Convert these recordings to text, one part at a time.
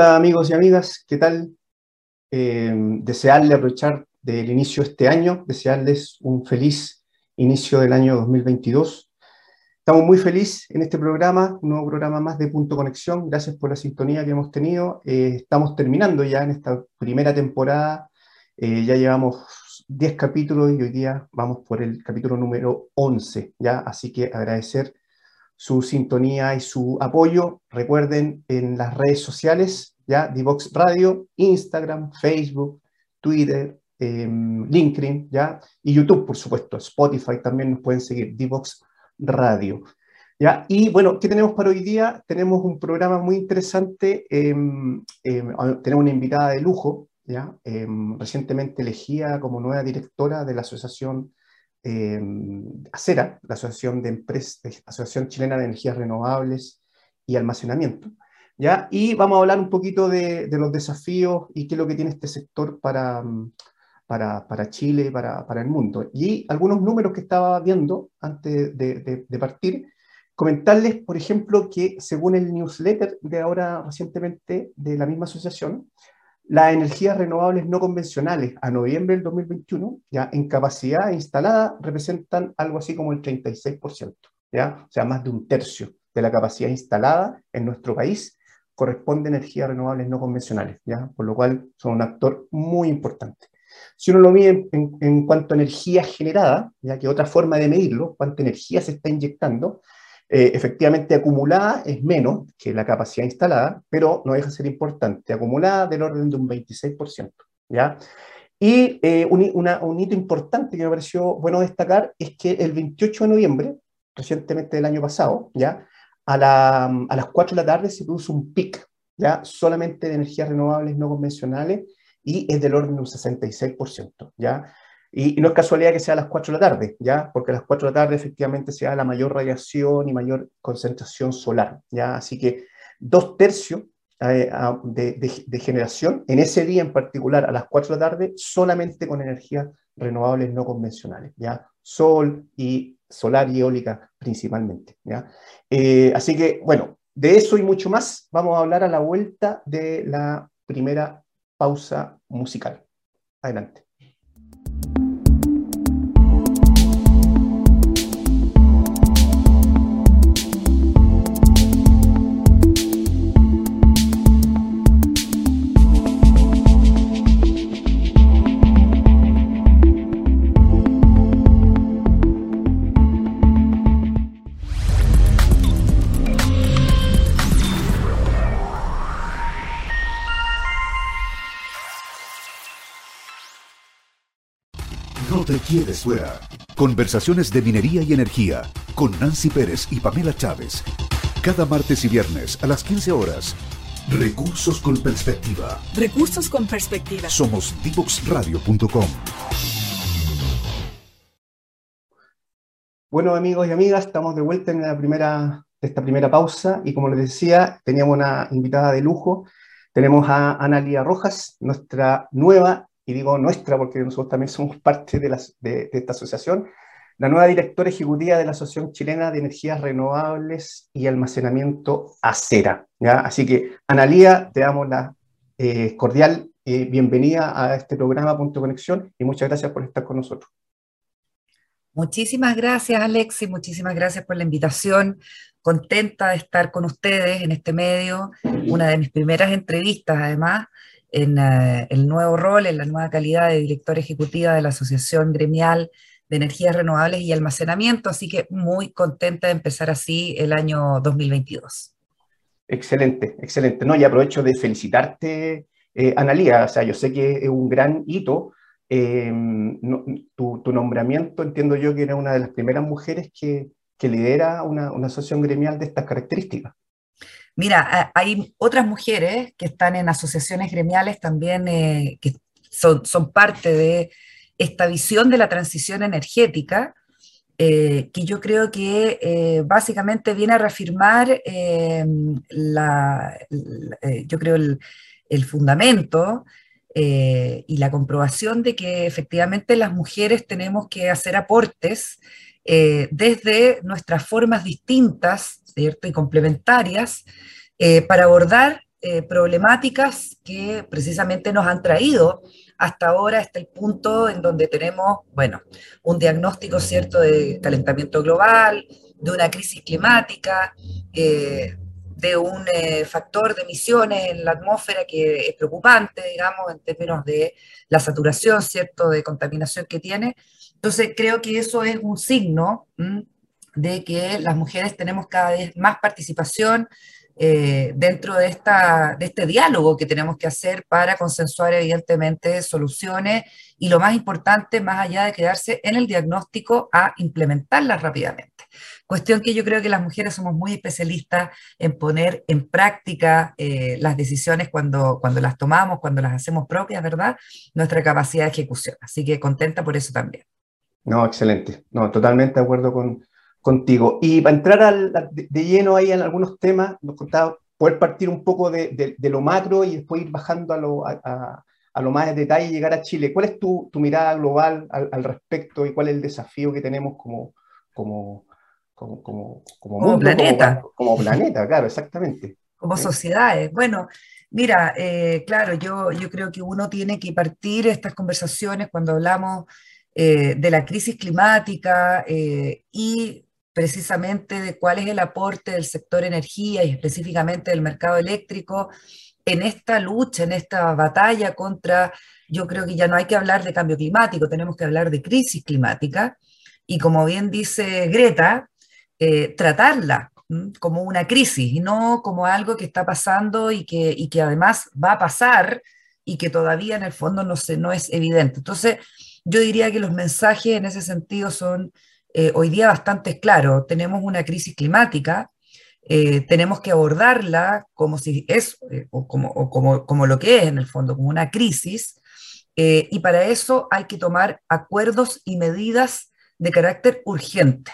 Amigos y amigas, ¿qué tal? Eh, desearle aprovechar del inicio de este año, desearles un feliz inicio del año 2022. Estamos muy felices en este programa, un nuevo programa más de Punto Conexión. Gracias por la sintonía que hemos tenido. Eh, estamos terminando ya en esta primera temporada. Eh, ya llevamos 10 capítulos y hoy día vamos por el capítulo número 11. ¿ya? Así que agradecer su sintonía y su apoyo. Recuerden en las redes sociales, ya, Divox Radio, Instagram, Facebook, Twitter, em, LinkedIn, ya, y YouTube, por supuesto. Spotify también nos pueden seguir, Divox Radio. ¿Ya? Y bueno, ¿qué tenemos para hoy día? Tenemos un programa muy interesante, em, em, tenemos una invitada de lujo, ¿ya? recientemente elegida como nueva directora de la Asociación eh, ACERA, la Asociación, de Empresas, Asociación Chilena de Energías Renovables y Almacenamiento. ¿ya? Y vamos a hablar un poquito de, los desafíos y qué es lo que tiene este sector para, para, para Chile para, para, el mundo. Y algunos números que estaba viendo antes de, de, partir, comentarles, por ejemplo, que según el newsletter de ahora recientemente de la misma asociación, las energías renovables no convencionales a noviembre del 2021, ya en capacidad instalada, representan algo así como el 36%, ¿ya? o sea, más de un tercio de la capacidad instalada en nuestro país corresponde a energías renovables no convencionales, ¿ya? por lo cual son un actor muy importante. Si uno lo mide en, en cuanto a energía generada, ya que otra forma de medirlo, cuánta energía se está inyectando, eh, efectivamente acumulada es menos que la capacidad instalada, pero no deja de ser importante, acumulada del orden de un 26%. ¿ya? Y eh, un, un, hito importante que me pareció bueno destacar es que el 28 de noviembre, recientemente del año pasado, ¿ya? A, la, a las 4 de la tarde se produce un pic, ¿ya? solamente de energías renovables no convencionales, y es del orden de un 66%. ¿ya? Y, no es casualidad que sea a las 4 de la tarde, ¿ya? Porque a las 4 de la tarde efectivamente se da la mayor radiación y mayor concentración solar, ¿ya? Así que dos tercios eh, de, generación en ese día en particular a las 4 de la tarde solamente con energías renovables no convencionales, ¿ya? Sol y solar y eólica principalmente, ¿ya? Eh, así que, bueno, de eso y mucho más vamos a hablar a la vuelta de la primera pausa musical. Adelante. Quieres fuera. Conversaciones de minería y energía con Nancy Pérez y Pamela Chávez. Cada martes y viernes a las 15 horas. Recursos con perspectiva. Recursos con perspectiva. Somos divoxradio.com. Bueno, amigos y amigas, estamos de vuelta en la primera, esta primera pausa y como les decía, teníamos una invitada de lujo. Tenemos a Analia Rojas, nuestra nueva y digo nuestra porque nosotros también somos parte de, esta asociación, la nueva directora ejecutiva de la Asociación Chilena de Energías Renovables y Almacenamiento ACERA. Así que, Analía, te damos la eh, cordial eh, bienvenida a este programa Punto Conexión y muchas gracias por estar con nosotros. Muchísimas gracias, Alex, y muchísimas gracias por la invitación. Contenta de estar con ustedes en este medio, una de mis primeras entrevistas, además, en eh, el nuevo rol, en la nueva calidad de directora ejecutiva de la Asociación Gremial de Energías Renovables y Almacenamiento, así que muy contenta de empezar así el año 2022. Excelente, excelente. No, y aprovecho de felicitarte, eh, Analía, o sea, yo sé que es un gran hito. Eh, tu, nombramiento, entiendo yo que eres una de las primeras mujeres que, que lidera una, una asociación gremial de estas características. Mira, hay otras mujeres que están en asociaciones gremiales también eh, que son, parte de esta visión de la transición energética, eh, que yo creo que eh, básicamente viene a reafirmar la, yo creo el fundamento y la comprobación de que efectivamente las mujeres tenemos que hacer aportes desde nuestras formas distintas ¿cierto? y complementarias eh, para abordar eh, problemáticas que precisamente nos han traído hasta ahora, hasta el punto en donde tenemos, bueno, un diagnóstico cierto de calentamiento global, de una crisis climática, eh, de un eh, factor de emisiones en la atmósfera que es preocupante, digamos, en términos de la saturación, ¿cierto?, de contaminación que tiene. Entonces, creo que eso es un signo de que las mujeres tenemos cada vez más participación eh, dentro de, esta, de este diálogo que tenemos que hacer para consensuar evidentemente soluciones y lo más importante, más allá de quedarse en el diagnóstico, a implementarlas rápidamente. Cuestión que yo creo que las mujeres somos muy especialistas en poner en práctica eh, las decisiones cuando, cuando las tomamos, cuando las hacemos propias, ¿verdad? Nuestra capacidad de ejecución. Así que contenta por eso también. No, excelente. No, totalmente de acuerdo con, contigo. Y para entrar de, lleno ahí en algunos temas, nos contaba poder partir un poco de, lo macro y después ir bajando a lo, a, lo más de detalle y llegar a Chile. ¿Cuál es tu, mirada global al, respecto y cuál es el desafío que tenemos como, como, como, como, como, planeta? Como, planeta, claro, exactamente. Como sociedades. Bueno, mira, eh, claro, yo, yo creo que uno tiene que partir estas conversaciones cuando hablamos eh, de la crisis climática eh, y precisamente de cuál es el aporte del sector energía y específicamente del mercado eléctrico en esta lucha, en esta batalla contra, yo creo que ya no hay que hablar de cambio climático, tenemos que hablar de crisis climática y como bien dice Greta, eh, tratarla como una crisis y no como algo que está pasando y que, y que además va a pasar y que todavía en el fondo no, se, no es evidente. Entonces, yo diría que los mensajes en ese sentido son eh, hoy día bastante claro. Tenemos una crisis climática, eh, tenemos que abordarla como si es, eh, como, como, como, lo que es en el fondo, como una crisis, y para eso hay que tomar acuerdos y medidas de carácter urgente.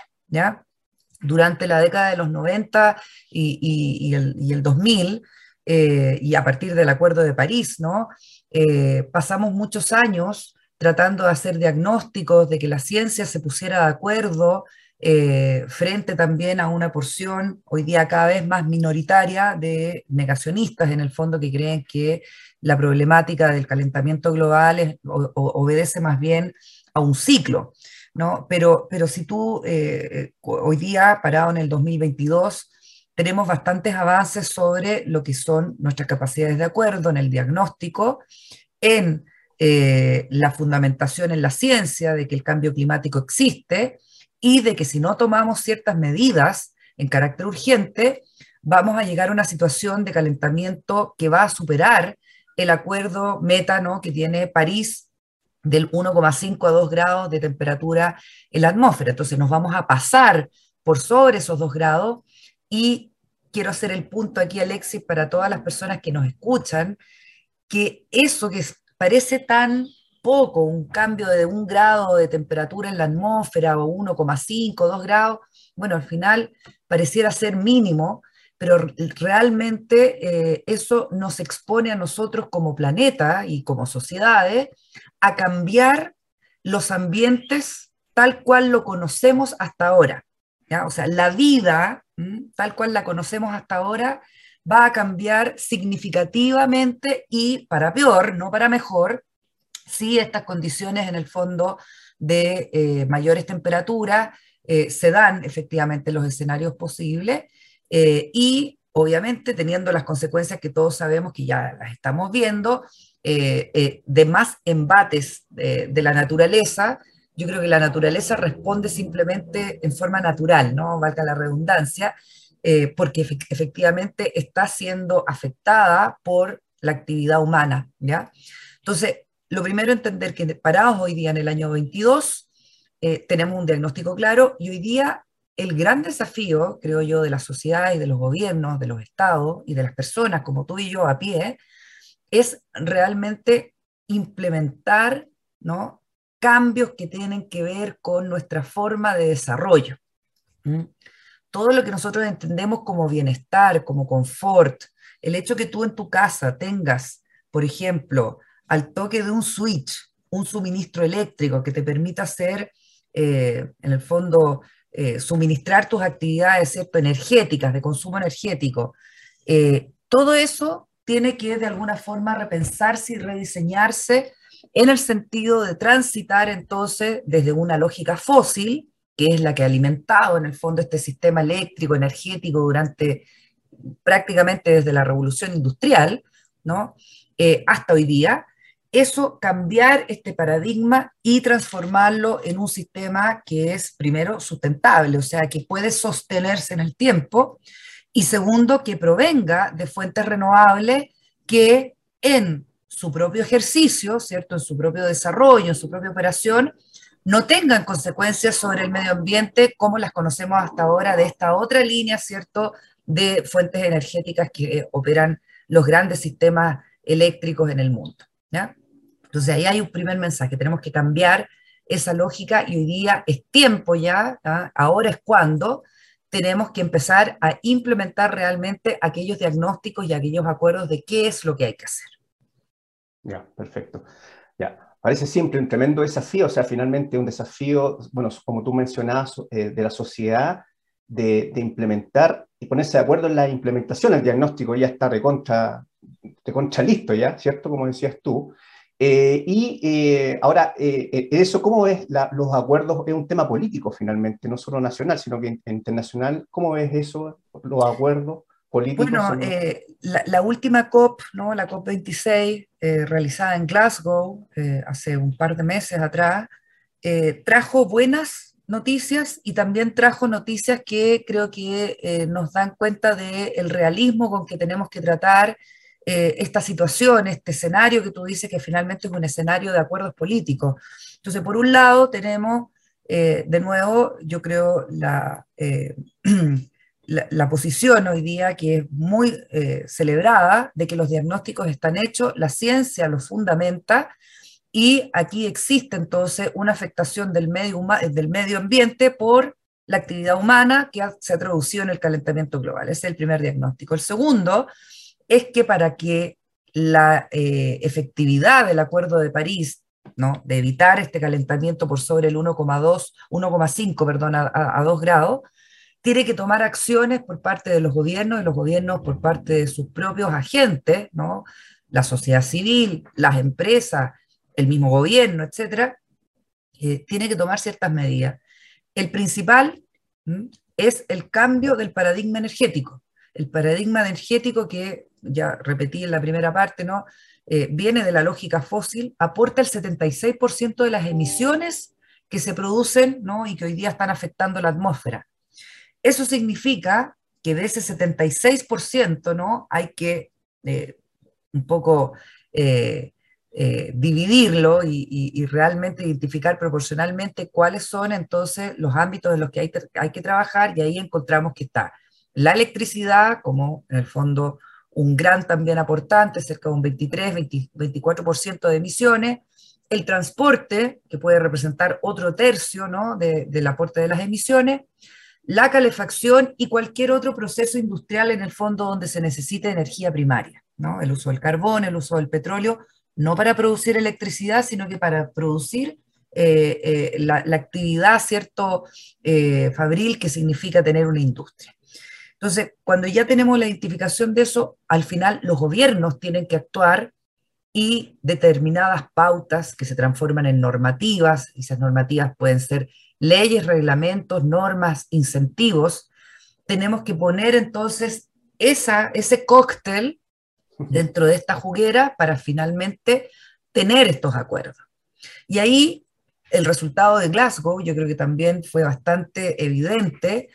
Durante la década de los 90 y, y, el, y el, 2000, y a partir del Acuerdo de París, ¿no? pasamos muchos años tratando de hacer diagnósticos, de que la ciencia se pusiera de acuerdo eh, frente también a una porción hoy día cada vez más minoritaria de negacionistas en el fondo que creen que la problemática del calentamiento global obedece más bien a un ciclo. ¿no? Pero, pero si tú eh, hoy día, parado en el 2022, tenemos bastantes avances sobre lo que son nuestras capacidades de acuerdo en el diagnóstico, en eh, la fundamentación en la ciencia de que el cambio climático existe y de que si no tomamos ciertas medidas en carácter urgente, vamos a llegar a una situación de calentamiento que va a superar el acuerdo meta que tiene París del 1,5 a 2 grados de temperatura en la atmósfera. Entonces nos vamos a pasar por sobre esos 2 grados y quiero hacer el punto aquí, Alexis, para todas las personas que nos escuchan, que eso que parece tan poco, un cambio de un grado de temperatura en la atmósfera o 1,5, 2 grados, bueno, al final pareciera ser mínimo, pero realmente eh, eso nos expone a nosotros como planeta y como sociedades a cambiar los ambientes tal cual lo conocemos hasta ahora. O sea, la vida, tal cual la conocemos hasta ahora, va a cambiar significativamente y para peor, no para mejor, si estas condiciones en el fondo de eh, mayores temperaturas eh, se dan efectivamente los escenarios posibles eh, y obviamente teniendo las consecuencias que todos sabemos que ya las estamos viendo, de más embates de la naturaleza, yo creo que la naturaleza responde simplemente en forma natural, ¿no? Valga la redundancia, eh, porque efectivamente está siendo afectada por la actividad humana, ¿ya? Entonces, lo primero entender que parados hoy día en el año 22, eh, tenemos un diagnóstico claro y hoy día el gran desafío, creo yo, de la sociedad y de los gobiernos, de los estados y de las personas como tú y yo a pie, es realmente implementar cambios que tienen que ver con nuestra forma de desarrollo todo lo que nosotros entendemos como bienestar, como confort, el hecho que tú en tu casa tengas, por ejemplo, al toque de un switch, un suministro eléctrico que te permita hacer, eh, en el fondo, eh, suministrar tus actividades energéticas, de consumo energético, eh, todo eso tiene que de alguna forma repensarse y rediseñarse en el sentido de transitar entonces desde una lógica fósil, que es la que ha alimentado en el fondo este sistema eléctrico, energético durante prácticamente desde la revolución industrial, ¿no? Eh, hasta hoy día, eso cambiar este paradigma y transformarlo en un sistema que es, primero, sustentable, o sea, que puede sostenerse en el tiempo, y segundo, que provenga de fuentes renovables que en su propio ejercicio, ¿cierto? En su propio desarrollo, en su propia operación, no tengan consecuencias sobre el medio ambiente como las conocemos hasta ahora de esta otra línea, ¿cierto? De fuentes energéticas que operan los grandes sistemas eléctricos en el mundo. Entonces ahí hay un primer mensaje, tenemos que cambiar esa lógica y hoy día es tiempo ya, ahora es cuando tenemos que empezar a implementar realmente aquellos diagnósticos y aquellos acuerdos de qué es lo que hay que hacer. Ya, perfecto. Ya, parece simple, un tremendo desafío, o sea, finalmente un desafío, bueno, como tú mencionabas, eh, de la sociedad, de, de, implementar y ponerse de acuerdo en la implementación. El diagnóstico ya está recontra, recontra listo ya, ¿cierto? Como decías tú. Eh, y eh, ahora, eh, eso, ¿cómo ves los acuerdos? Es un tema político finalmente, no solo nacional, sino que internacional. ¿Cómo ves eso, los acuerdos políticos? Bueno, la, última COP, ¿no? la COP26, realizada en Glasgow hace un par de meses atrás, trajo buenas noticias y también trajo noticias que creo que nos dan cuenta del realismo con que tenemos que tratar eh, esta situación, este escenario que tú dices que finalmente es un escenario de acuerdos políticos. Entonces, por un lado, tenemos, eh, de nuevo, yo creo, eh, la, posición hoy día que es muy celebrada de que los diagnósticos están hechos, la ciencia los fundamenta y aquí existe entonces una afectación del medio, medio ambiente por la actividad humana que se ha traducido en el calentamiento global. Ese es el primer diagnóstico. El segundo es que para que la eh, efectividad del Acuerdo de París, ¿no? de evitar este calentamiento por sobre el 1,2, 1,5, perdón, a, a 2 grados, tiene que tomar acciones por parte de los gobiernos y los gobiernos por parte de sus propios agentes, ¿no? la sociedad civil, las empresas, el mismo gobierno, eh, tiene que tomar ciertas medidas. El principal es el cambio del paradigma energético. El paradigma energético que ya repetí en la primera parte, ¿no? Eh, viene de la lógica fósil, aporta el 76% de las emisiones que se producen ¿no? y que hoy día están afectando la atmósfera. Eso significa que de ese 76% ¿no? hay que eh, un poco eh, dividirlo y, realmente identificar proporcionalmente cuáles son entonces los ámbitos en los que hay, que trabajar y ahí encontramos que está la electricidad como en el fondo un gran también aportante, cerca de un 23, 24% de emisiones, el transporte, que puede representar otro tercio ¿no? del aporte de las emisiones, la calefacción y cualquier otro proceso industrial en el fondo donde se necesite energía primaria, ¿no? el uso del carbón, el uso del petróleo, no para producir electricidad, sino que para producir eh, eh, la, actividad, ¿cierto?, eh, fabril, que significa tener una industria. Entonces, cuando ya tenemos la identificación de eso, al final los gobiernos tienen que actuar y determinadas pautas que se transforman en normativas, y esas normativas pueden ser leyes, reglamentos, normas, incentivos, tenemos que poner entonces esa, ese cóctel dentro de esta juguera para finalmente tener estos acuerdos. Y ahí el resultado de Glasgow yo creo que también fue bastante evidente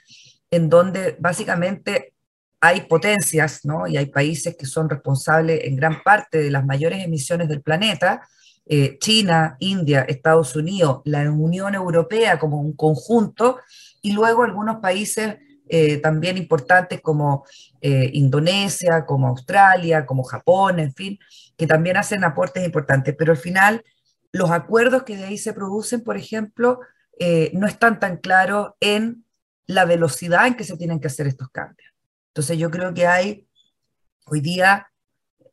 en donde básicamente hay potencias, ¿no? Y hay países que son responsables en gran parte de las mayores emisiones del planeta, eh, China, India, Estados Unidos, la Unión Europea como un conjunto, y luego algunos países eh, también importantes como eh, Indonesia, como Australia, como Japón, en fin, que también hacen aportes importantes. Pero al final, los acuerdos que de ahí se producen, por ejemplo, no están tan claros en la velocidad en que se tienen que hacer estos cambios. Entonces yo creo que hay hoy día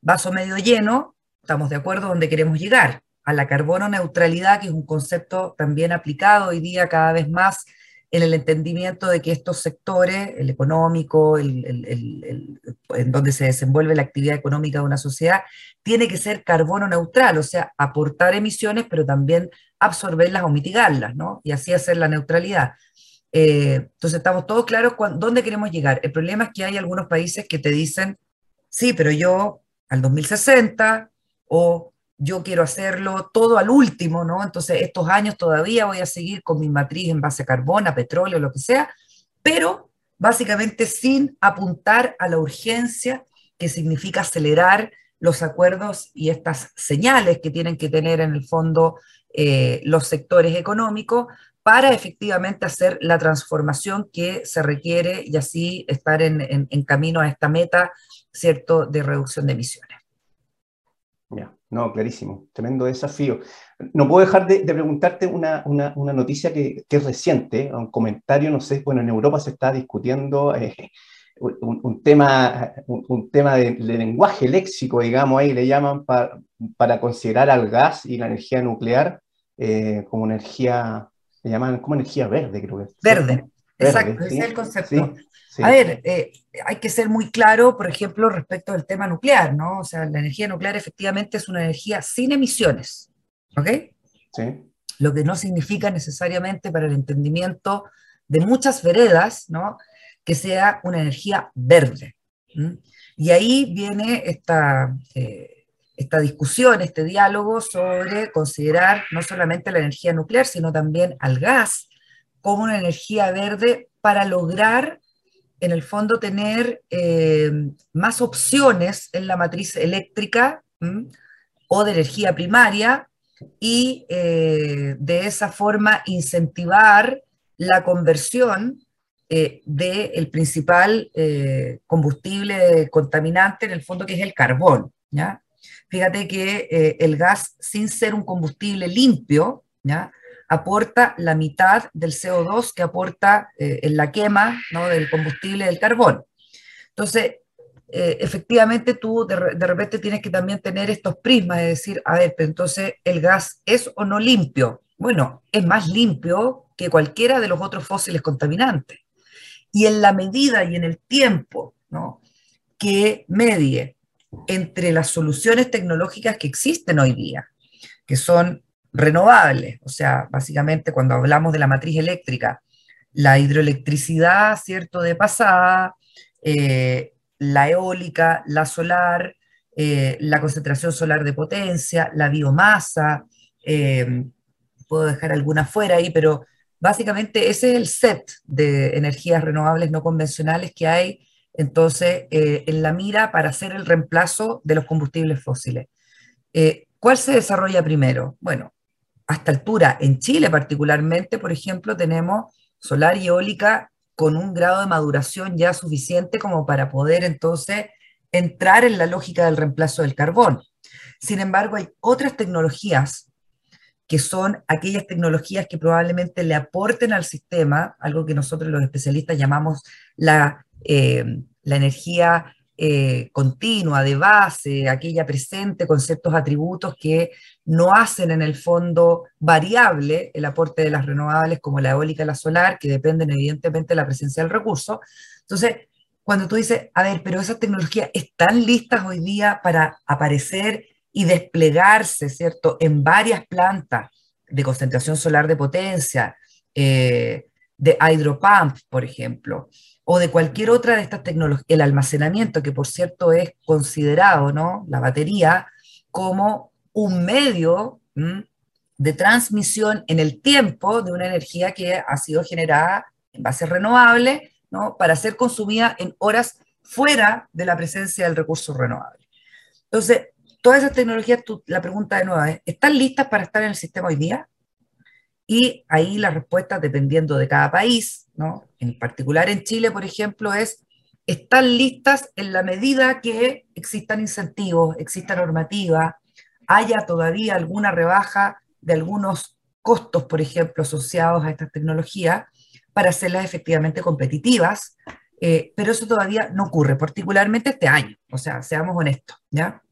vaso medio lleno, estamos de acuerdo donde queremos llegar, a la carbono neutralidad, que es un concepto también aplicado hoy día cada vez más en el entendimiento de que estos sectores, el económico, el, en donde se desenvuelve la actividad económica de una sociedad, tiene que ser carbono neutral, o sea, aportar emisiones, pero también absorberlas o mitigarlas, ¿no? Y así hacer la neutralidad. Eh, entonces estamos todos claros dónde queremos llegar. El problema es que hay algunos países que te dicen, sí, pero yo al 2060 o yo quiero hacerlo todo al último, ¿no? Entonces, estos años todavía voy a seguir con mi matriz en base a carbón, a petróleo, lo que sea, pero básicamente sin apuntar a la urgencia que significa acelerar los acuerdos y estas señales que tienen que tener en el fondo eh, los sectores económicos para efectivamente hacer la transformación que se requiere y así estar en, en camino a esta meta, ¿cierto?, de reducción de emisiones. Ya, no, clarísimo, tremendo desafío. No puedo dejar de, preguntarte una, noticia que, es reciente, un comentario, no sé, bueno, en Europa se está discutiendo eh, un, tema, un, tema de, lenguaje léxico, digamos, ahí le llaman para considerar al gas y la energía nuclear eh, como energía, le llaman como energía verde, creo que. Verde, exacto, ese es el concepto. A ver, eh, hay que ser muy claro, por ejemplo, respecto al tema nuclear, ¿no? O sea, la energía nuclear efectivamente es una energía sin emisiones, ¿ok? Sí. Lo que no significa necesariamente para el entendimiento de muchas veredas, ¿no? Que sea una energía verde. Y ahí viene esta, eh, esta discusión, este diálogo sobre considerar no solamente la energía nuclear, sino también al gas como una energía verde para lograr en el fondo tener eh, más opciones en la matriz eléctrica o de energía primaria y eh, de esa forma incentivar la conversión eh, del principal combustible contaminante en el fondo que es el carbón. ¿ya? Fíjate que el gas sin ser un combustible limpio, ¿ya? Aporta la mitad del CO2 que aporta eh, en la quema del combustible del carbón. Entonces, eh, efectivamente tú de, repente tienes que también tener estos prismas de decir, a ver, pero entonces el gas es o no limpio. Bueno, es más limpio que cualquiera de los otros fósiles contaminantes. Y en la medida y en el tiempo que medie entre las soluciones tecnológicas que existen hoy día, que son renovables, o sea, básicamente cuando hablamos de la matriz eléctrica, la hidroelectricidad, ¿cierto?, de pasada, eh, la eólica, la solar, eh, la concentración solar de potencia, la biomasa, eh, puedo dejar alguna fuera ahí, pero básicamente ese es el set de energías renovables no convencionales que hay entonces en la mira para hacer el reemplazo de los combustibles fósiles. ¿Cuál se desarrolla primero? Bueno, hasta altura. En Chile particularmente, por ejemplo, tenemos solar y eólica con un grado de maduración ya suficiente como para poder entonces entrar en la lógica del reemplazo del carbón. Sin embargo, hay otras tecnologías que son aquellas tecnologías que probablemente le aporten al sistema, algo que nosotros los especialistas llamamos la, eh, la energía eh, continua, de base, aquella presente con ciertos atributos que no hacen en el fondo variable el aporte de las renovables como la eólica y la solar, que dependen evidentemente de la presencia del recurso. Entonces, cuando tú dices, a ver, pero esas tecnologías están listas hoy día para aparecer y desplegarse, ¿cierto?, en varias plantas de concentración solar de potencia, eh, de hydropump, por ejemplo, o de cualquier otra de estas tecnologías, el almacenamiento, que por cierto es considerado, ¿no? La batería, como un medio de transmisión en el tiempo de una energía que ha sido generada en bases renovables, ¿no? Para ser consumida en horas fuera de la presencia del recurso renovable. Entonces, todas esas tecnologías, la pregunta de nuevo es, ¿están listas para estar en el sistema hoy día? Y ahí la respuesta, dependiendo de cada país, ¿no? En particular en Chile, por ejemplo, es, están listas en la medida que existan incentivos, exista normativa, haya todavía alguna rebaja de algunos costos, por ejemplo, asociados a estas tecnologías, para hacerlas efectivamente competitivas, eh, pero eso todavía no ocurre, particularmente este año, o sea, seamos honestos, ¿ya?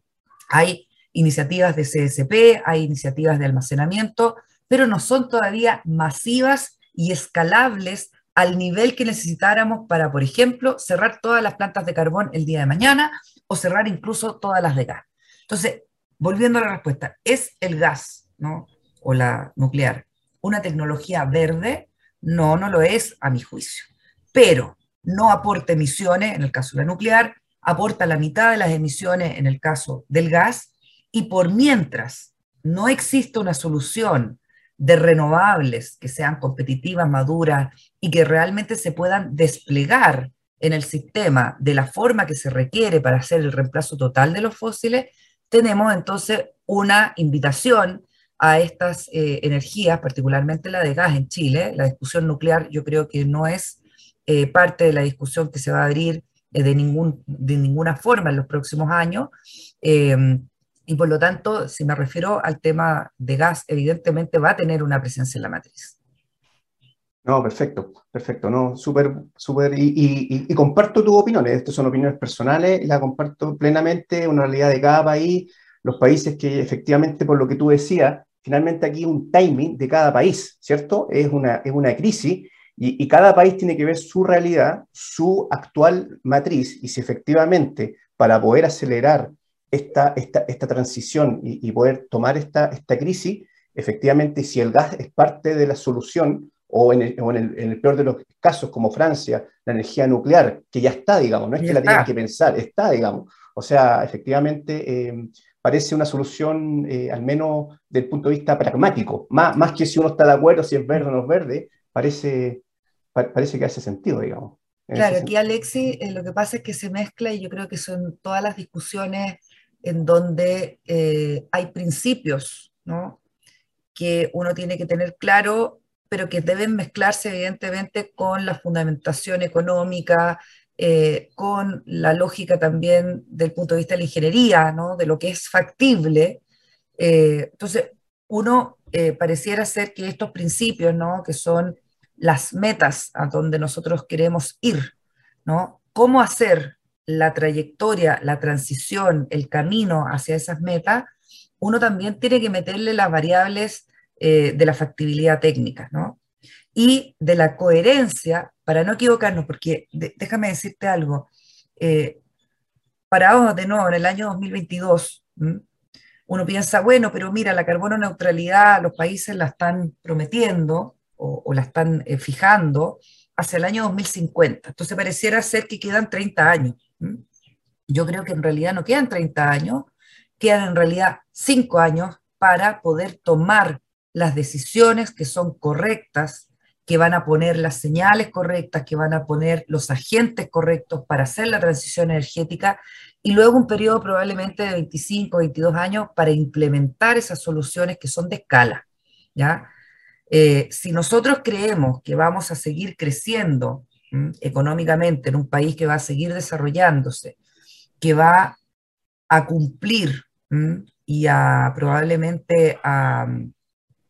Hay iniciativas de CSP, hay iniciativas de almacenamiento, pero no son todavía masivas y escalables al nivel que necesitáramos para, por ejemplo, cerrar todas las plantas de carbón el día de mañana o cerrar incluso todas las de gas. Entonces, volviendo a la respuesta, ¿es el gas ¿no? o la nuclear una tecnología verde? No, no lo es a mi juicio. Pero no aporta emisiones en el caso de la nuclear, aporta la mitad de las emisiones en el caso del gas, y por mientras no existe una solución de renovables que sean competitivas, maduras y que realmente se puedan desplegar en el sistema de la forma que se requiere para hacer el reemplazo total de los fósiles, tenemos entonces una invitación a estas eh, energías, particularmente la de gas en Chile. La discusión nuclear yo creo que no es eh, parte de la discusión que se va a abrir eh, de, ningún, de ninguna forma en los próximos años. Y por lo tanto, si me refiero al tema de gas, evidentemente va a tener una presencia en la matriz. No, perfecto, perfecto, no, súper, súper, y, y, comparto tu opinión, estas son opiniones personales, la comparto plenamente, una realidad de cada país, los países que efectivamente, por lo que tú decías, finalmente aquí un timing de cada país, ¿cierto? Es una, es una crisis y, y, cada país tiene que ver su realidad, su actual matriz, y si efectivamente para poder acelerar esta, esta, esta transición y, y, poder tomar esta, esta crisis, efectivamente si el gas es parte de la solución, o en el, en, el, peor de los casos, como Francia, la energía nuclear, que ya está, digamos, no es que la tengan que pensar, está, digamos. O sea, efectivamente, eh, parece una solución, eh, al menos del punto de vista pragmático, más, más que si uno está de acuerdo si es verde o no es verde, parece, parece que hace sentido, digamos. Claro, aquí Alexi, eh, lo que pasa es que se mezcla y yo creo que son todas las discusiones en donde hay principios, ¿no? que uno tiene que tener claro pero que deben mezclarse evidentemente con la fundamentación económica, eh, con la lógica también del punto de vista de la ingeniería, ¿no? de lo que es factible. Eh, entonces, uno eh, pareciera ser que estos principios, ¿no? que son las metas a donde nosotros queremos ir, ¿no? cómo hacer la trayectoria, la transición, el camino hacia esas metas, uno también tiene que meterle las variables eh, de la factibilidad técnica, ¿no? Y de la coherencia, para no equivocarnos, porque déjame decirte algo, eh, parados de nuevo en el año 2022, uno piensa, bueno, pero mira, la carbono neutralidad los países la están prometiendo o, la están eh, fijando hacia el año 2050. Entonces pareciera ser que quedan 30 años. Yo creo que en realidad no quedan 30 años, quedan en realidad 5 años para poder tomar las decisiones que son correctas, que van a poner las señales correctas, que van a poner los agentes correctos para hacer la transición energética y luego un periodo probablemente de 25, 22 años para implementar esas soluciones que son de escala. ¿ya? Eh, si nosotros creemos que vamos a seguir creciendo económicamente en un país que va a seguir desarrollándose, que va a cumplir y a probablemente a,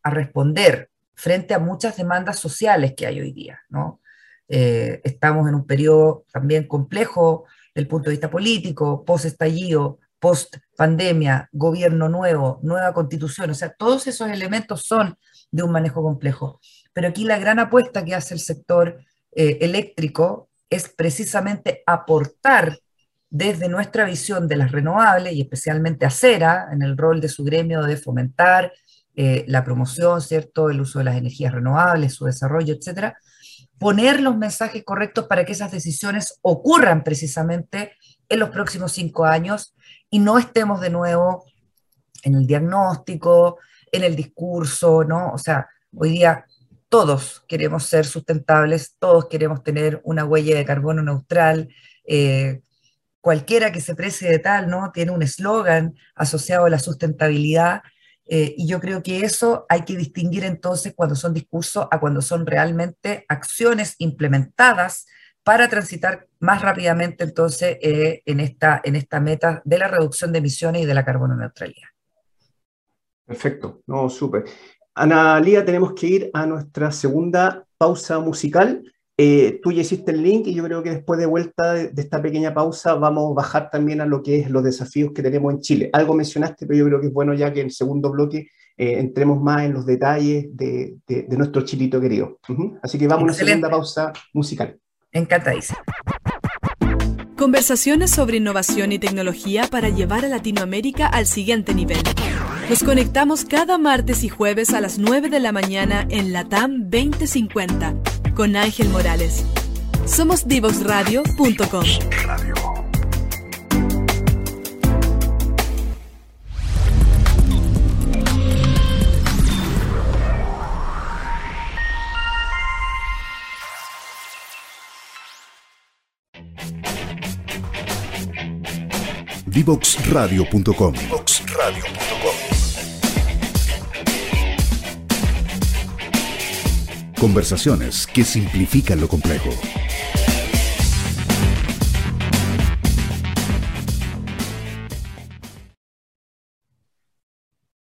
responder frente a muchas demandas sociales que hay hoy día. ¿no? Eh, estamos en un periodo también complejo del punto de vista político, post-estallido, post-pandemia, gobierno nuevo, nueva constitución, o sea, todos esos elementos son de un manejo complejo. Pero aquí la gran apuesta que hace el sector eh, eléctrico es precisamente aportar desde nuestra visión de las renovables y especialmente Acera, en el rol de su gremio de fomentar eh, la promoción, ¿cierto? El uso de las energías renovables, su desarrollo, etcétera, poner los mensajes correctos para que esas decisiones ocurran precisamente en los próximos cinco años y no estemos de nuevo en el diagnóstico, en el discurso, ¿no? O sea, hoy día todos queremos ser sustentables, todos queremos tener una huella de carbono neutral, eh, cualquiera que se precie de tal, ¿no? Tiene un eslogan asociado a la sustentabilidad eh, y yo creo que eso hay que distinguir entonces cuando son discursos a cuando son realmente acciones implementadas para transitar más rápidamente entonces eh, en, esta, en esta meta de la reducción de emisiones y de la carbono neutralidad. Perfecto, no, súper. Ana Lía, tenemos que ir a nuestra segunda pausa musical. Eh, tú ya hiciste el link y yo creo que después de vuelta de, esta pequeña pausa vamos a bajar también a lo que es los desafíos que tenemos en Chile. Algo mencionaste, pero yo creo que es bueno ya que en el segundo bloque eh, entremos más en los detalles de, nuestro chilito querido. Así que vamos a una segunda pausa musical. Encantadísimo. Conversaciones sobre innovación y tecnología para llevar a Latinoamérica al siguiente nivel. Nos conectamos cada martes y jueves a las 9 de la mañana en Latam 2050 con Ángel Morales. Somos divoxradio.com. Divoxradio.com. Conversaciones que simplifican lo complejo.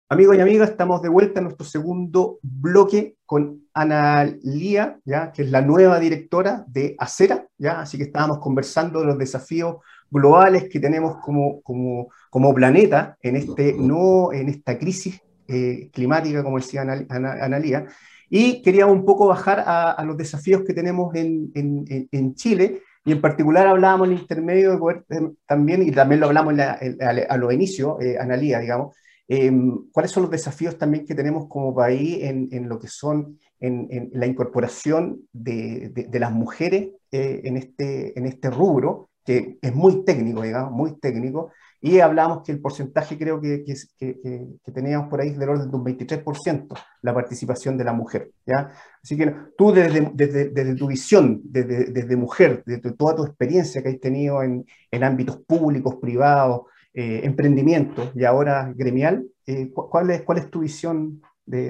Amigos y amigas, estamos de vuelta en nuestro segundo bloque con Ana Lía, ¿ya? que es la nueva directora de Acera, ¿ya? así que estábamos conversando de los desafíos globales que tenemos como, como, como planeta en, este, no, en esta crisis eh, climática, como decía Ana, Ana, Lía, y queríamos un poco bajar a, los desafíos que tenemos en, en, en, Chile, y en particular hablábamos en el intermedio de poder eh, también, y también lo hablamos a, los inicios, eh, Analía, digamos, em, cuáles son los desafíos también que tenemos como país en, en lo que son en, la incorporación de, de, las mujeres eh, en, este, en este rubro, que es muy técnico, digamos, muy técnico, y hablamos que el porcentaje creo que, que, teníamos por ahí del orden de un 23% la participación de la mujer. ¿ya? Así que tú desde, desde, desde tu visión, desde, desde, mujer, desde toda tu experiencia que has tenido en, en ámbitos públicos, privados, eh, emprendimiento y ahora gremial, eh, ¿cuál, es, ¿cuál es tu visión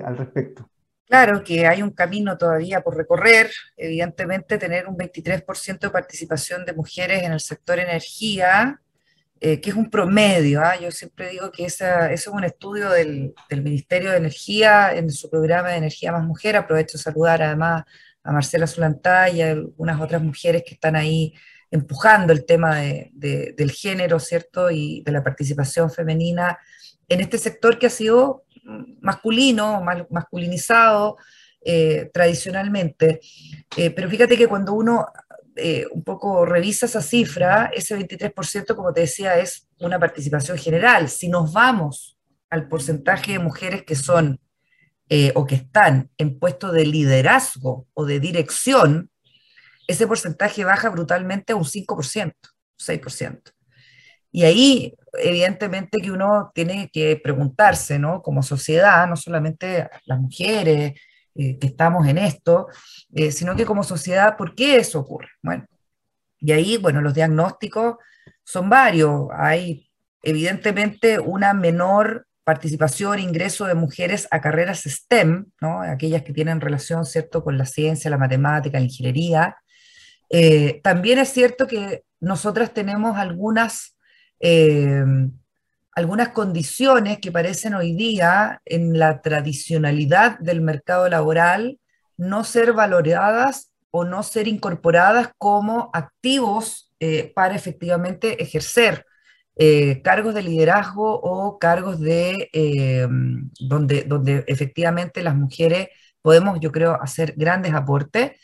al respecto? Claro que hay un camino todavía por recorrer. Evidentemente, tener un 23% de participación de mujeres en el sector energía eh, que es un promedio. ¿ah? Yo siempre digo que esa, eso es un estudio del, Ministerio de Energía en su programa de Energía Más Mujer. Aprovecho de saludar además a Marcela Zulantay y a algunas otras mujeres que están ahí empujando el tema de, del género, ¿cierto? Y de la participación femenina en este sector que ha sido masculino, masculinizado eh, tradicionalmente. Eh, pero fíjate que cuando uno eh, un poco revisa esa cifra, ese 23%, como te decía, es una participación general. Si nos vamos al porcentaje de mujeres que son eh, o que están en puestos de liderazgo o de dirección, ese porcentaje baja brutalmente a un 5%, 6%. Y ahí, evidentemente, que uno tiene que preguntarse, ¿no? Como sociedad, no solamente las mujeres, eh, que estamos en esto, eh, sino que como sociedad, ¿por qué eso ocurre? Bueno, y ahí, bueno, los diagnósticos son varios. Hay evidentemente una menor participación, ingreso de mujeres a carreras STEM, ¿no? aquellas que tienen relación, ¿cierto?, con la ciencia, la matemática, la ingeniería. Eh, también es cierto que nosotras tenemos algunas algunas condiciones que parecen hoy día en la tradicionalidad del mercado laboral no ser valoradas o no ser incorporadas como activos eh, para efectivamente ejercer eh, cargos de liderazgo o cargos de eh, donde, donde efectivamente las mujeres podemos, yo creo, hacer grandes aportes.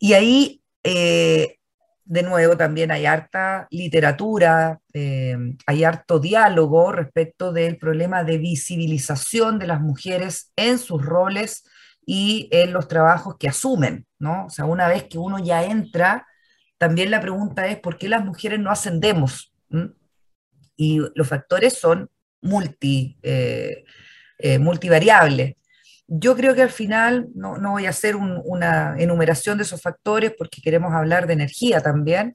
Y ahí de nuevo, también hay harta literatura, eh, hay harto diálogo respecto del problema de visibilización de las mujeres en sus roles y en los trabajos que asumen, ¿no? O sea, una vez que uno ya entra, también la pregunta es por qué las mujeres no ascendemos. Y los factores son multi, eh, eh, multivariables. Yo creo que al final, no, voy a hacer una enumeración de esos factores porque queremos hablar de energía también,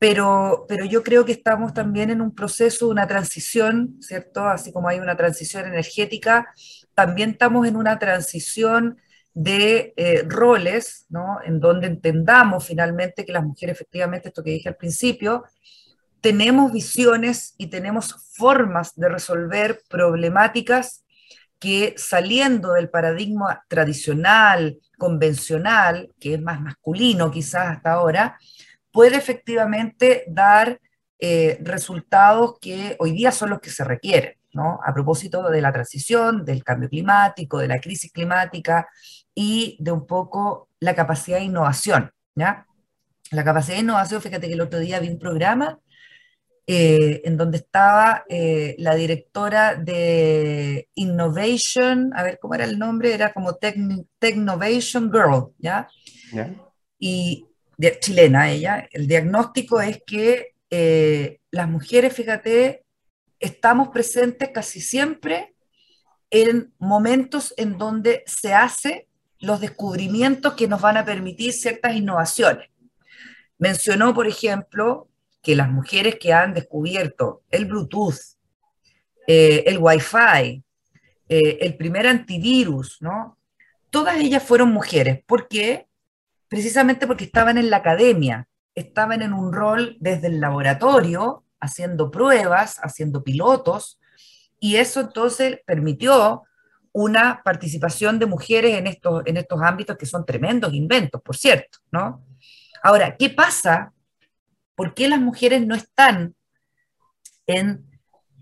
pero, pero yo creo que estamos también en un proceso, una transición, ¿cierto? Así como hay una transición energética, también estamos en una transición de eh, roles, ¿no? En donde entendamos finalmente que las mujeres, efectivamente, esto que dije al principio, tenemos visiones y tenemos formas de resolver problemáticas que saliendo del paradigma tradicional, convencional, que es más masculino quizás hasta ahora, puede efectivamente dar eh, resultados que hoy día son los que se requieren. ¿no? A propósito de la transición, del cambio climático, de la crisis climática y de un poco la capacidad de innovación, ¿ya? La capacidad de innovación, fíjate que el otro día vi un programa eh, en donde estaba eh, la directora de Innovation, a ver cómo era el nombre, era como Technovation Girl, ¿ya? Y chilena ella, el diagnóstico es que eh, las mujeres, fíjate, estamos presentes casi siempre en momentos en donde se hacen los descubrimientos que nos van a permitir ciertas innovaciones. Mencionó, por ejemplo, que las mujeres que han descubierto el Bluetooth, eh, el Wi-Fi, eh, el primer antivirus, ¿no? Todas ellas fueron mujeres. ¿Por qué? Precisamente porque estaban en la academia, estaban en un rol desde el laboratorio, haciendo pruebas, haciendo pilotos, y eso entonces permitió una participación de mujeres en estos, en estos ámbitos que son tremendos inventos, por cierto, ¿no? Ahora, ¿qué pasa ¿Por qué las mujeres no están en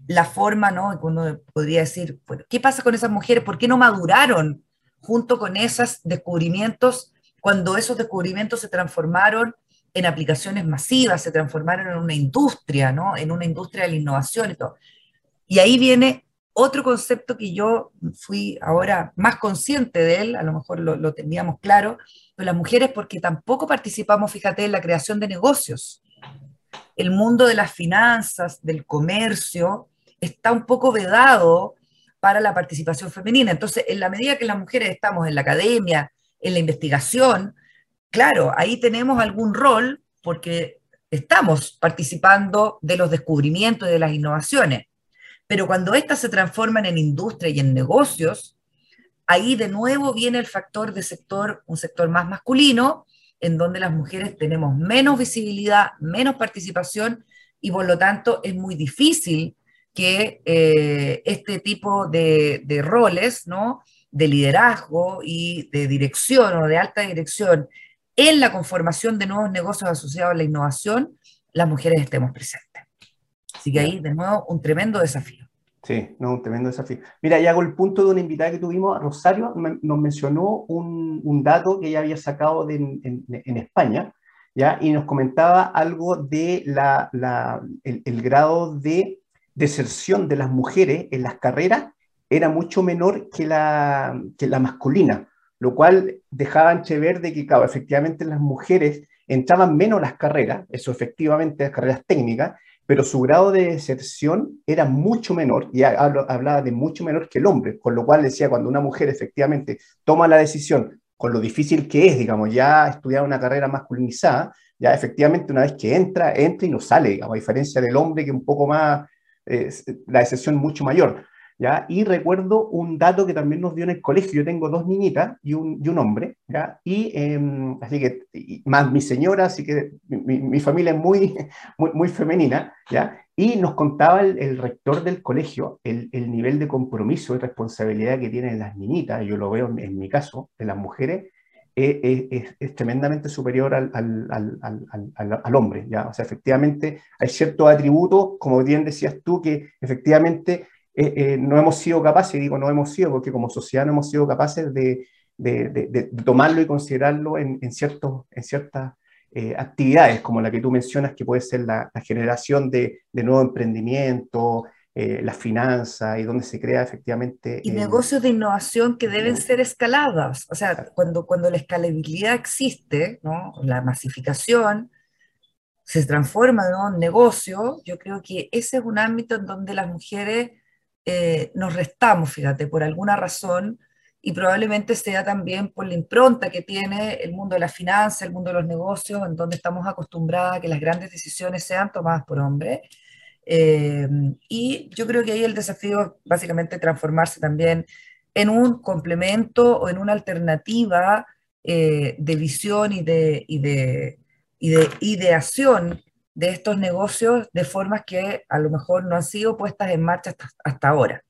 la forma, ¿no? Uno podría decir, ¿qué pasa con esas mujeres? ¿Por qué no maduraron junto con esos descubrimientos cuando esos descubrimientos se transformaron en aplicaciones masivas, se transformaron en una industria, ¿no? En una industria de la innovación y todo. Y ahí viene otro concepto que yo fui ahora más consciente de él, a lo mejor lo, lo teníamos claro, pero las mujeres porque tampoco participamos, fíjate, en la creación de negocios el mundo de las finanzas, del comercio, está un poco vedado para la participación femenina. Entonces, en la medida que las mujeres estamos en la academia, en la investigación, claro, ahí tenemos algún rol porque estamos participando de los descubrimientos y de las innovaciones. Pero cuando éstas se transforman en industria y en negocios, ahí de nuevo viene el factor de sector, un sector más masculino, en donde las mujeres tenemos menos visibilidad, menos participación y por lo tanto es muy difícil que eh, este tipo de, roles, ¿no? de liderazgo y de dirección o de alta dirección en la conformación de nuevos negocios asociados a la innovación, las mujeres estemos presentes. Así que ahí, de nuevo, un tremendo desafío. Sí, no, un tremendo desafío. Mira, ya hago el punto de una invitada que tuvimos, Rosario, nos mencionó un, dato que ella había sacado de, en, España, ¿ya? Y nos comentaba algo de la, el, grado de deserción de las mujeres en las carreras era mucho menor que la, que la masculina, lo cual dejaba entrever de que, claro, efectivamente las mujeres entraban menos las carreras, eso efectivamente, las carreras técnicas, pero su grado de deserción era mucho menor, y hablaba de mucho menor que el hombre, con lo cual decía, cuando una mujer efectivamente toma la decisión, con lo difícil que es, digamos, ya estudiar una carrera masculinizada, ya efectivamente una vez que entra, entra y no sale, digamos, a diferencia del hombre que un poco más, la deserción mucho mayor. ¿Ya? Y recuerdo un dato que también nos dio en el colegio. Yo tengo dos niñitas y un, y un hombre, ¿ya? Y em, así que, más mi señora, así que mi, mi, familia es muy, muy, muy, femenina, ¿ya? Y nos contaba el, el rector del colegio el, el, nivel de compromiso y responsabilidad que tienen las niñitas, yo lo veo en, en mi caso, de las mujeres, es, eh, es, es, tremendamente superior al, al, al, al, hombre. ¿ya? O sea, efectivamente hay ciertos atributos, como bien decías tú, que efectivamente eh, eh, no hemos sido capaces, digo no hemos sido porque como sociedad no hemos sido capaces de, de, de, tomarlo y considerarlo en, en, ciertos, en ciertas eh, actividades, como la que tú mencionas, que puede ser la, la generación de, nuevo emprendimiento, las finanzas y donde se crea efectivamente... Y negocios de innovación que deben ser escaladas. O sea, cuando, cuando la escalabilidad existe, ¿no? la masificación, se transforma en un negocio, yo creo que ese es un ámbito en donde las mujeres eh, nos restamos, fíjate, por alguna razón, y probablemente sea también por la impronta que tiene el mundo de la finanza, el mundo de los negocios, en donde estamos acostumbrados a que las grandes decisiones sean tomadas por hombres. Eh, y yo creo que ahí el desafío es básicamente transformarse también en un complemento o en una alternativa eh, de visión y de, y de, y de ideación de estos negocios de formas que a lo mejor no han sido puestas en marcha hasta, ahora.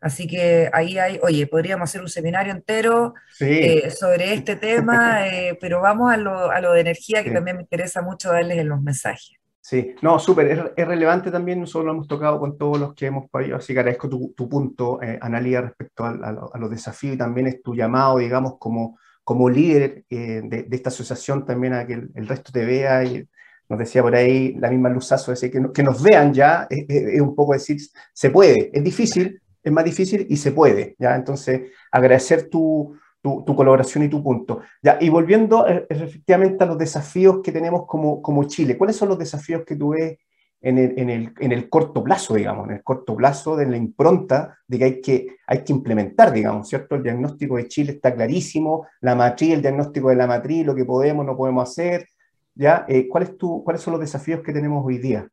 Así que ahí hay, oye, podríamos hacer un seminario entero eh, sobre este tema, eh, pero vamos a lo, a lo, de energía, que también me interesa mucho darles en los mensajes. Sí, no, súper, es, relevante también, nosotros lo hemos tocado con todos los que hemos podido, así que agradezco tu, punto, eh, Analia, respecto a, los desafíos y también es tu llamado, digamos, como, como líder eh, de, esta asociación también a que el, resto te vea y nos decía por ahí la misma Luzazo, decir, que, que nos vean ya, es, un poco decir, se puede, es difícil, es más difícil y se puede, ¿ya? Entonces, agradecer tu, tu, colaboración y tu punto. Ya, y volviendo eh, efectivamente a los desafíos que tenemos como, como Chile, ¿cuáles son los desafíos que tú ves en el, en, el, en el, corto plazo, digamos, en el corto plazo de la impronta de que hay que, hay que implementar, digamos, ¿cierto? El diagnóstico de Chile está clarísimo, la matriz, el diagnóstico de la matriz, lo que podemos, no podemos hacer, ¿ya? Eh, ¿cuál es tu, ¿Cuáles son los desafíos que tenemos hoy día?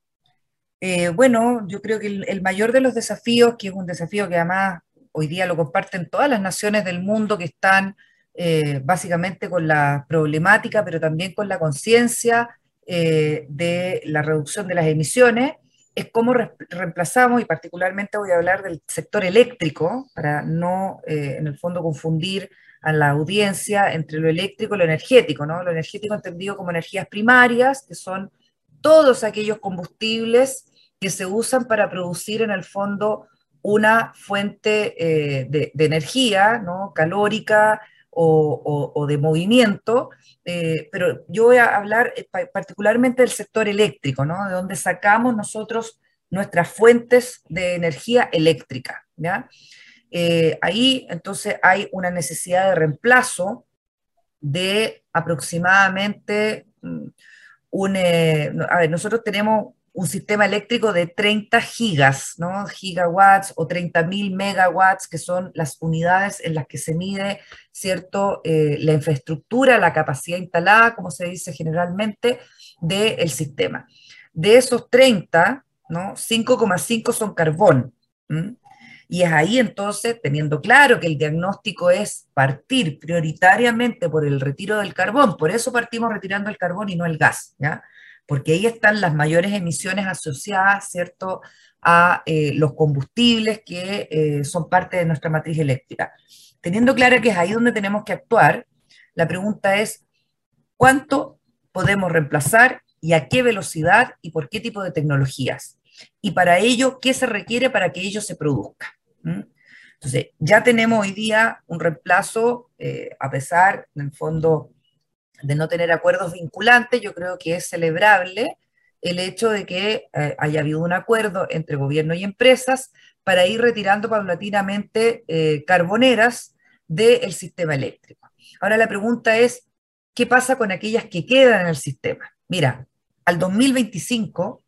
Eh, bueno, yo creo que el, mayor de los desafíos, que es un desafío que además hoy día lo comparten todas las naciones del mundo que están eh, básicamente con la problemática, pero también con la conciencia de la reducción de las emisiones, es cómo reemplazamos, y particularmente voy a hablar del sector eléctrico, para no, en el fondo, confundir a la audiencia entre lo eléctrico y lo energético, ¿no? Lo energético entendido como energías primarias, que son todos aquellos combustibles que se usan para producir en el fondo una fuente eh, de, energía ¿no? calórica o, de movimiento, eh, pero yo voy a hablar eh, particularmente del sector eléctrico, ¿no? de donde sacamos nosotros nuestras fuentes de energía eléctrica. ¿ya? Ahí entonces hay una necesidad de reemplazo de aproximadamente mm, un... a ver, nosotros tenemos un sistema eléctrico de 30 gigas, ¿no? gigawatts o 30.000 megawatts, que son las unidades en las que se mide, ¿cierto?, eh, la infraestructura, la capacidad instalada, como se dice generalmente, del sistema. De esos 30, ¿no? 5,5 son carbón. Y es ahí entonces, teniendo claro que el diagnóstico es partir prioritariamente por el retiro del carbón, por eso partimos retirando el carbón y no el gas, porque ahí están las mayores emisiones asociadas, ¿cierto?, a eh, los combustibles que eh, son parte de nuestra matriz eléctrica. Teniendo claro que es ahí donde tenemos que actuar, la pregunta es, ¿cuánto podemos reemplazar y a qué velocidad y por qué tipo de tecnologías? Y para ello, ¿qué se requiere para que ello se produzca? ¿Mm? Entonces, ya tenemos hoy día un reemplazo, eh, a pesar, en el fondo, de no tener acuerdos vinculantes, yo creo que es celebrable el hecho de que eh, haya habido un acuerdo entre gobierno y empresas para ir retirando paulatinamente eh, carboneras del sistema eléctrico. Ahora la pregunta es, ¿qué pasa con aquellas que quedan en el sistema? Mira, al 2025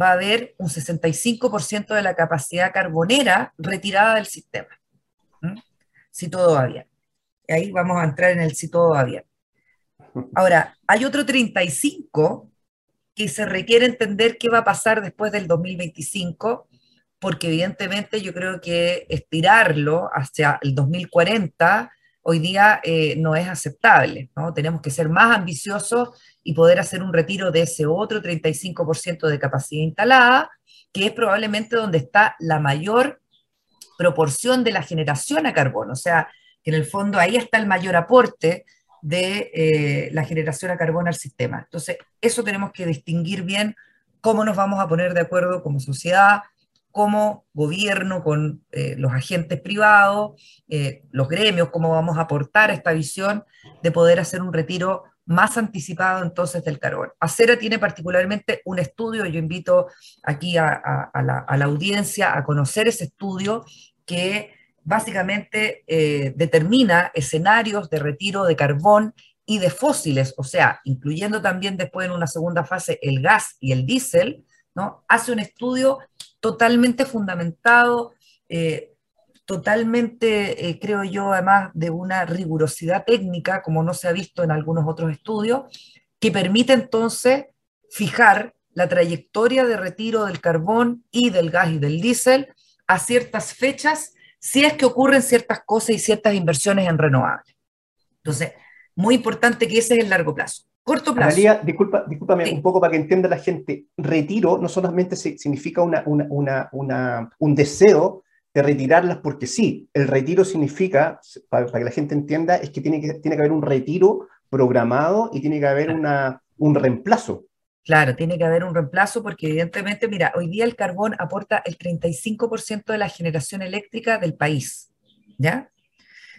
va a haber un 65% de la capacidad carbonera retirada del sistema, si todo va bien. Y ahí vamos a entrar en el si todo va bien. Ahora, hay otro 35 que se requiere entender qué va a pasar después del 2025, porque evidentemente yo creo que estirarlo hacia el 2040 hoy día eh, no es aceptable, ¿no? Tenemos que ser más ambiciosos y poder hacer un retiro de ese otro 35% de capacidad instalada, que es probablemente donde está la mayor proporción de la generación a carbono, o sea, que en el fondo ahí está el mayor aporte de eh, la generación a carbono al sistema. Entonces, eso tenemos que distinguir bien cómo nos vamos a poner de acuerdo como sociedad, como gobierno, con eh, los agentes privados, eh, los gremios, cómo vamos a aportar esta visión de poder hacer un retiro más anticipado entonces del carbón. Acera tiene particularmente un estudio, yo invito aquí a, la, a la audiencia a conocer ese estudio que básicamente eh, determina escenarios de retiro de carbón y de fósiles, o sea, incluyendo también después en una segunda fase el gas y el diésel, ¿no? hace un estudio totalmente fundamentado, eh, totalmente, eh, creo yo, además de una rigurosidad técnica, como no se ha visto en algunos otros estudios, que permite entonces fijar la trayectoria de retiro del carbón y del gas y del diésel a ciertas fechas si es que ocurren ciertas cosas y ciertas inversiones en renovables. Entonces, muy importante que ese es el largo plazo. Corto plazo. María, disculpa, discúlpame un poco para que entienda la gente. Retiro no solamente significa una, un deseo de retirarlas porque sí. El retiro significa, para, que la gente entienda, es que tiene que, tiene que haber un retiro programado y tiene que haber una, un reemplazo. Claro, tiene que haber un reemplazo porque evidentemente, mira, hoy día el carbón aporta el 35% de la generación eléctrica del país, ¿ya?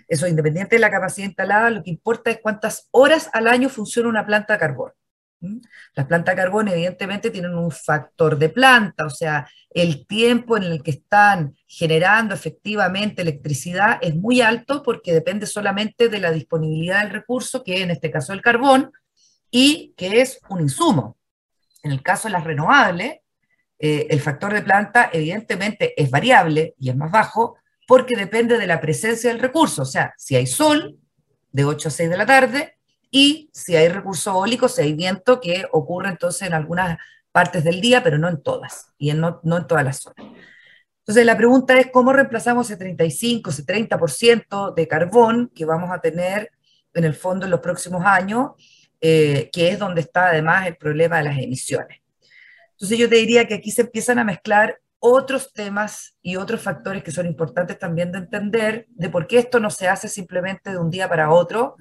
Eso independiente de la capacidad instalada, lo que importa es cuántas horas al año funciona una planta de carbón. Las plantas de carbón evidentemente tienen un factor de planta, o sea, el tiempo en el que están generando efectivamente electricidad es muy alto porque depende solamente de la disponibilidad del recurso, que en este caso el carbón, y que es un insumo. En el caso de las renovables, eh, el factor de planta evidentemente es variable y es más bajo porque depende de la presencia del recurso. O sea, si hay sol de 8 a 6 de la tarde y si hay recurso eólico, si hay viento, que ocurre entonces en algunas partes del día, pero no en todas y no, no en todas las zonas. Entonces la pregunta es cómo reemplazamos ese 35, ese 30% de carbón que vamos a tener en el fondo en los próximos años eh, que es donde está además el problema de las emisiones. Entonces yo te diría que aquí se empiezan a mezclar otros temas y otros factores que son importantes también de entender de por qué esto no se hace simplemente de un día para otro,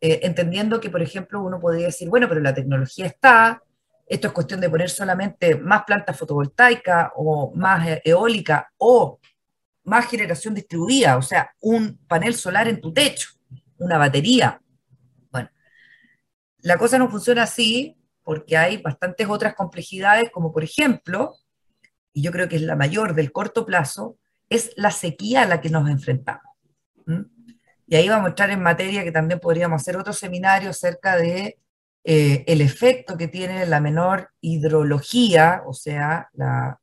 eh, entendiendo que, por ejemplo, uno podría decir, bueno, pero la tecnología está, esto es cuestión de poner solamente más plantas fotovoltaicas o más eh, eólica o más generación distribuida, o sea, un panel solar en tu techo, una batería, la cosa no funciona así porque hay bastantes otras complejidades, como por ejemplo, y yo creo que es la mayor del corto plazo, es la sequía a la que nos enfrentamos. Y ahí vamos a entrar en materia que también podríamos hacer otro seminario acerca de eh, el efecto que tiene la menor hidrología, o sea,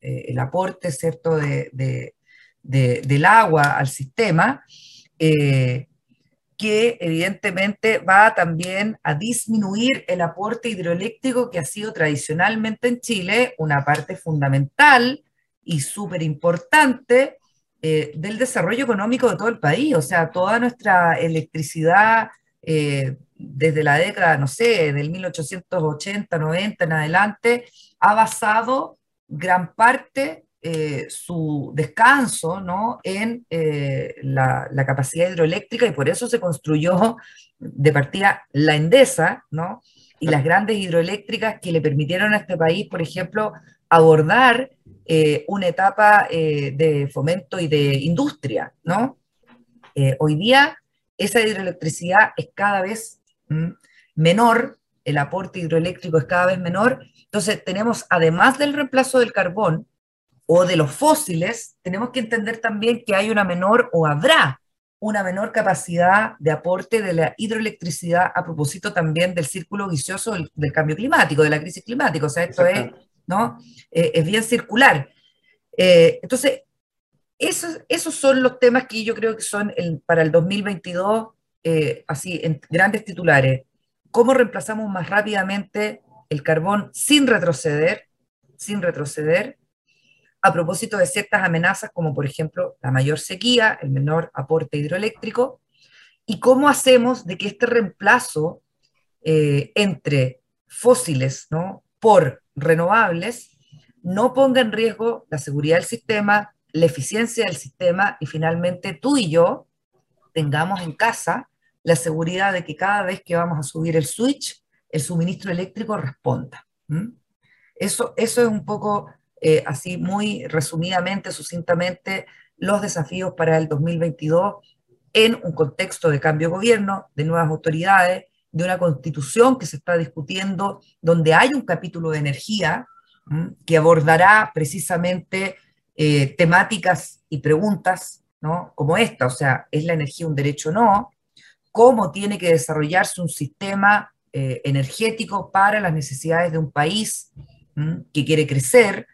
eh, el aporte ¿cierto? De, del agua al sistema, eh, que evidentemente va también a disminuir el aporte hidroeléctrico que ha sido tradicionalmente en Chile una parte fundamental y súper importante eh, del desarrollo económico de todo el país. O sea, toda nuestra electricidad eh, desde la década, no sé, del 1880, 90 en adelante, ha basado gran parte eh, su descanso ¿no? en eh, la, capacidad hidroeléctrica y por eso se construyó de partida la Endesa ¿no? y las grandes hidroeléctricas que le permitieron a este país, por ejemplo, abordar eh, una etapa de fomento y de industria. ¿no? hoy día esa hidroelectricidad es cada vez mm, menor, el aporte hidroeléctrico es cada vez menor, entonces tenemos, además del reemplazo del carbón, o de los fósiles, tenemos que entender también que hay una menor o habrá una menor capacidad de aporte de la hidroelectricidad a propósito también del círculo vicioso del, cambio climático, de la crisis climática. O sea, esto es, ¿no? Eh, es bien circular. Eh, entonces, esos, esos son los temas que yo creo que son para el 2022, eh, así, en grandes titulares. ¿Cómo reemplazamos más rápidamente el carbón sin retroceder? Sin retroceder a propósito de ciertas amenazas como por ejemplo la mayor sequía, el menor aporte hidroeléctrico, y cómo hacemos de que este reemplazo entre fósiles ¿no? por renovables no ponga en riesgo la seguridad del sistema, la eficiencia del sistema y finalmente tú y yo tengamos en casa la seguridad de que cada vez que vamos a subir el switch, el suministro eléctrico responda. Eso, eso es un poco eh, así muy resumidamente, sucintamente, los desafíos para el 2022 en un contexto de cambio de gobierno, de nuevas autoridades, de una constitución que se está discutiendo, donde hay un capítulo de energía que abordará precisamente eh, temáticas y preguntas ¿no? como esta, o sea, ¿es la energía un derecho o no? ¿Cómo tiene que desarrollarse un sistema eh, energético para las necesidades de un país que quiere crecer?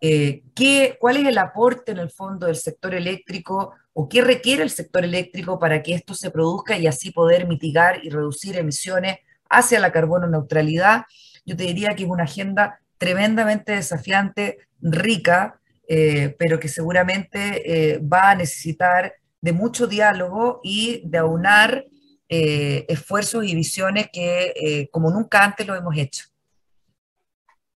Eh, ¿qué, ¿cuál es el aporte en el fondo del sector eléctrico o qué requiere el sector eléctrico para que esto se produzca y así poder mitigar y reducir emisiones hacia la carbono neutralidad? Yo te diría que es una agenda tremendamente desafiante, rica, eh, pero que seguramente eh, va a necesitar de mucho diálogo y de aunar esfuerzos y visiones que como nunca antes lo hemos hecho.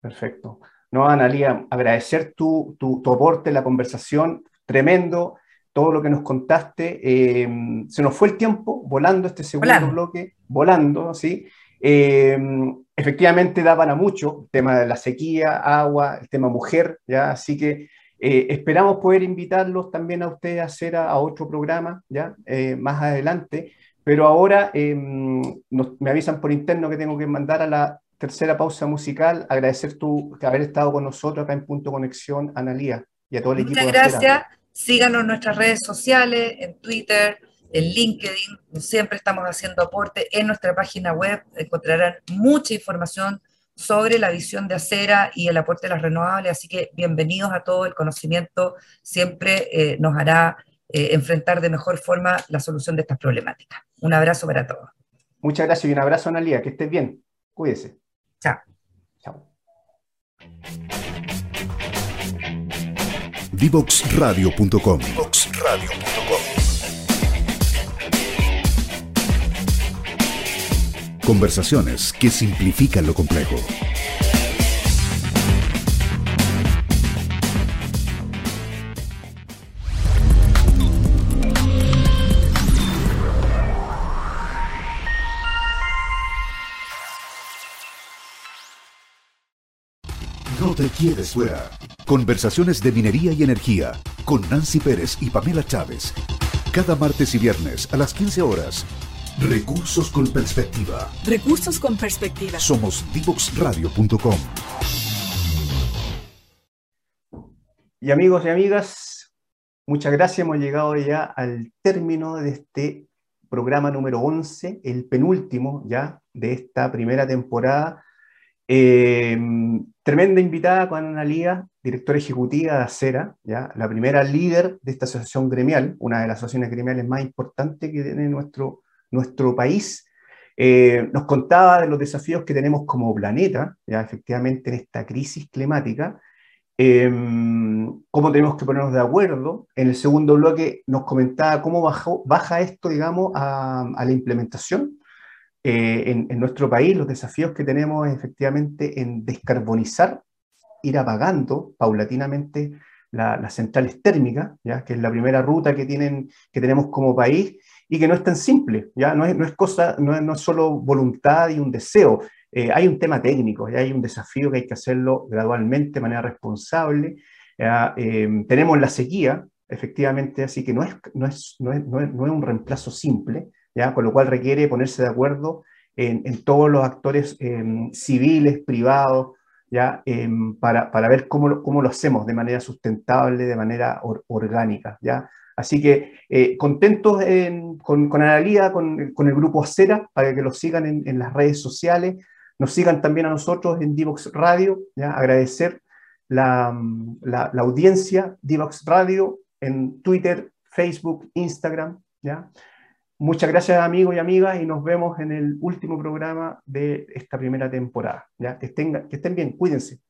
Perfecto. No, Analia, agradecer tu, tu, aporte la conversación, tremendo, todo lo que nos contaste. Eh, se nos fue el tiempo, volando este segundo bloque, volando, ¿sí? Eh, efectivamente da para mucho, el tema de la sequía, agua, el tema mujer, ¿ya? Así que eh, esperamos poder invitarlos también a ustedes a hacer a, otro programa, ¿ya? Más adelante, pero ahora em, me avisan por interno que tengo que mandar a la tercera pausa musical, agradecer tu haber estado con nosotros acá en Punto Conexión, Analía, y a todo el equipo. Muchas gracias. Síganos en nuestras redes sociales, en Twitter, en LinkedIn. Siempre estamos haciendo aporte. En nuestra página web encontrarán mucha información sobre la visión de acera y el aporte de las renovables. Así que bienvenidos a todo. El conocimiento siempre eh, nos hará eh, enfrentar de mejor forma la solución de estas problemáticas. Un abrazo para todos. Muchas gracias y un abrazo, Analia. Que estés bien. Cuídese. Chao. Chao. Divoxradio.com. Conversaciones que simplifican lo complejo. No te quieres fuera. Conversaciones de minería y energía con Nancy Pérez y Pamela Chávez. Cada martes y viernes a las 15 horas Recursos con perspectiva. Recursos con perspectiva. Somos divoxradio.com. Y amigos y amigas, muchas gracias. Hemos llegado ya al término de este programa número 11, el penúltimo ya de esta primera temporada. Eh, tremenda invitada con Analía, directora ejecutiva de Acera, ¿ya? la primera líder de esta asociación gremial, una de las asociaciones gremiales más importantes que tiene nuestro nuestro país, eh, nos contaba de los desafíos que tenemos como planeta, ya efectivamente en esta crisis climática, em, cómo tenemos que ponernos de acuerdo. En el segundo bloque nos comentaba cómo bajó, baja esto, digamos, a, la implementación eh, en, nuestro país, los desafíos que tenemos efectivamente en descarbonizar, ir apagando paulatinamente las centrales térmicas, ¿ya? que es la primera ruta que, tienen, que tenemos como país, y que no es tan simple, ¿ya? No es, no es cosa, no es, no es solo voluntad y un deseo, eh, hay un tema técnico, ¿ya? hay un desafío que hay que hacerlo gradualmente, de manera responsable. Eh, tenemos la sequía, efectivamente, así que no es, no es, no es, no es, un reemplazo simple, con lo cual requiere ponerse de acuerdo en, todos los actores em, civiles, privados, ¿ya? Em, para, para, ver cómo, cómo, lo hacemos de manera sustentable, de manera orgánica. ¿ya? Así que eh, contentos con, Analía, con, con, el grupo Acera, para que los sigan en, las redes sociales, nos sigan también a nosotros en Divox Radio, ¿ya? agradecer la, la, audiencia Divox Radio en Twitter, Facebook, Instagram. ¿ya? Muchas gracias amigos y amigas y nos vemos en el último programa de esta primera temporada. ¿ya? Que, estén, que estén bien, cuídense.